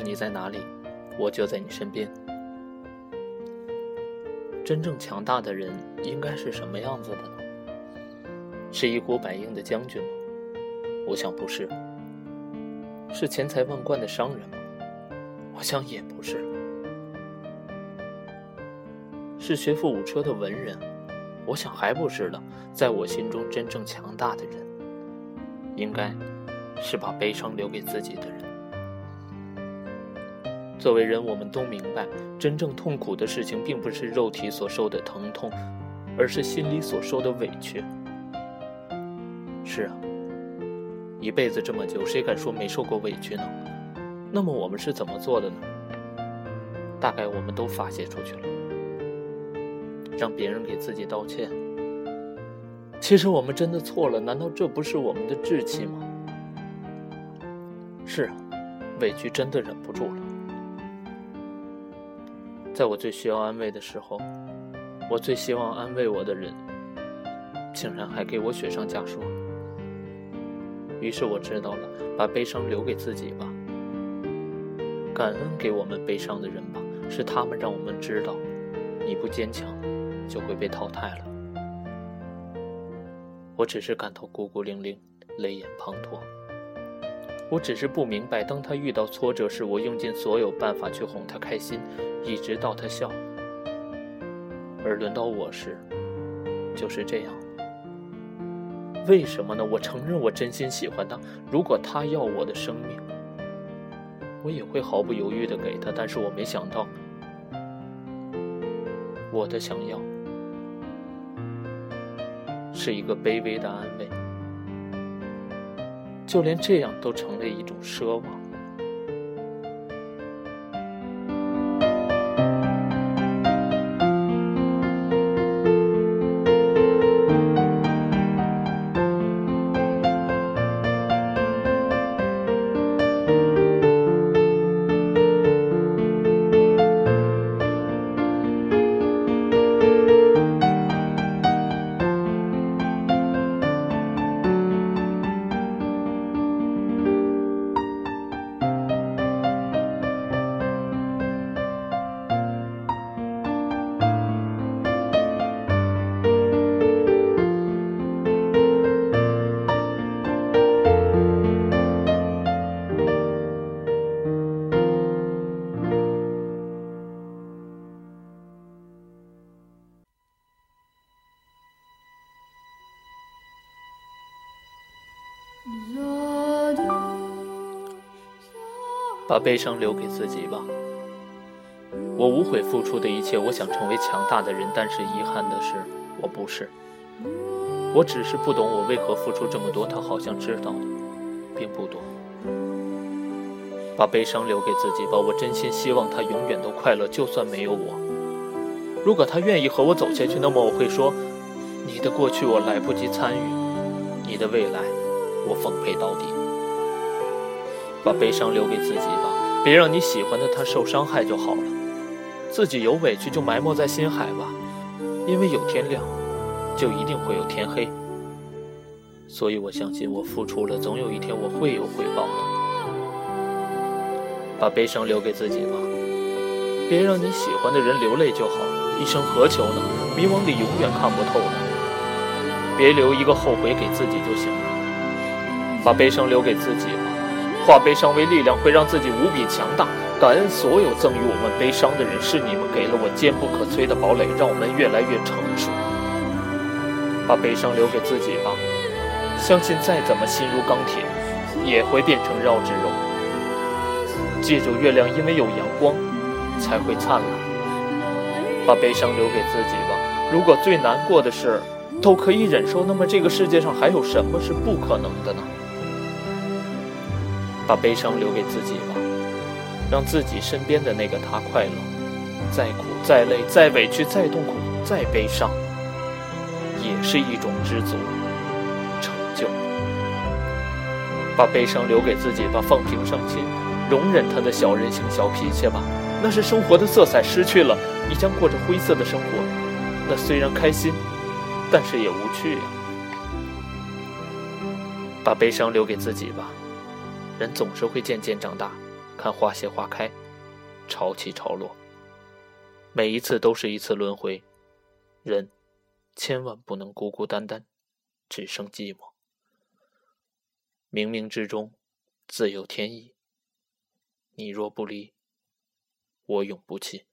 你在哪里，我就在你身边。真正强大的人应该是什么样子的呢？是一呼百应的将军吗？我想不是。是钱财万贯的商人吗？我想也不是。是学富五车的文人？我想还不是的。在我心中，真正强大的人，应该是把悲伤留给自己的人。作为人，我们都明白，真正痛苦的事情，并不是肉体所受的疼痛，而是心里所受的委屈。是啊。一辈子这么久，谁敢说没受过委屈呢？那么我们是怎么做的呢？大概我们都发泄出去了，让别人给自己道歉。其实我们真的错了，难道这不是我们的志气吗？是啊，委屈真的忍不住了。在我最需要安慰的时候，我最希望安慰我的人，竟然还给我雪上加霜。于是我知道了，把悲伤留给自己吧。感恩给我们悲伤的人吧，是他们让我们知道，你不坚强，就会被淘汰了。我只是感到孤孤零零，泪眼滂沱。我只是不明白，当他遇到挫折时，我用尽所有办法去哄他开心，一直到他笑。而轮到我时，就是这样。为什么呢？我承认我真心喜欢他。如果他要我的生命，我也会毫不犹豫的给他。但是我没想到，我的想要是一个卑微的安慰，就连这样都成了一种奢望。把悲伤留给自己吧。我无悔付出的一切，我想成为强大的人，但是遗憾的是，我不是。我只是不懂我为何付出这么多，他好像知道的并不多。把悲伤留给自己吧，我真心希望他永远都快乐，就算没有我。如果他愿意和我走下去，那么我会说：你的过去我来不及参与，你的未来我奉陪到底。把悲伤留给自己吧，别让你喜欢的他受伤害就好了。自己有委屈就埋没在心海吧，因为有天亮，就一定会有天黑。所以我相信，我付出了，总有一天我会有回报的。把悲伤留给自己吧，别让你喜欢的人流泪就好。一生何求呢？迷惘里永远看不透的。别留一个后悔给自己就行了。把悲伤留给自己吧。化悲伤为力量，会让自己无比强大。感恩所有赠予我们悲伤的人，是你们给了我坚不可摧的堡垒，让我们越来越成熟。把悲伤留给自己吧，相信再怎么心如钢铁，也会变成绕指柔。记住，月亮因为有阳光，才会灿烂。把悲伤留给自己吧。如果最难过的事都可以忍受，那么这个世界上还有什么是不可能的呢？把悲伤留给自己吧，让自己身边的那个他快乐。再苦、再累、再委屈、再痛苦、再悲伤，也是一种知足、成就。把悲伤留给自己吧，放平伤心，容忍他的小任性、小脾气吧。那是生活的色彩失去了，你将过着灰色的生活。那虽然开心，但是也无趣呀。把悲伤留给自己吧。人总是会渐渐长大，看花谢花开，潮起潮落。每一次都是一次轮回，人千万不能孤孤单单，只剩寂寞。冥冥之中自有天意，你若不离，我永不弃。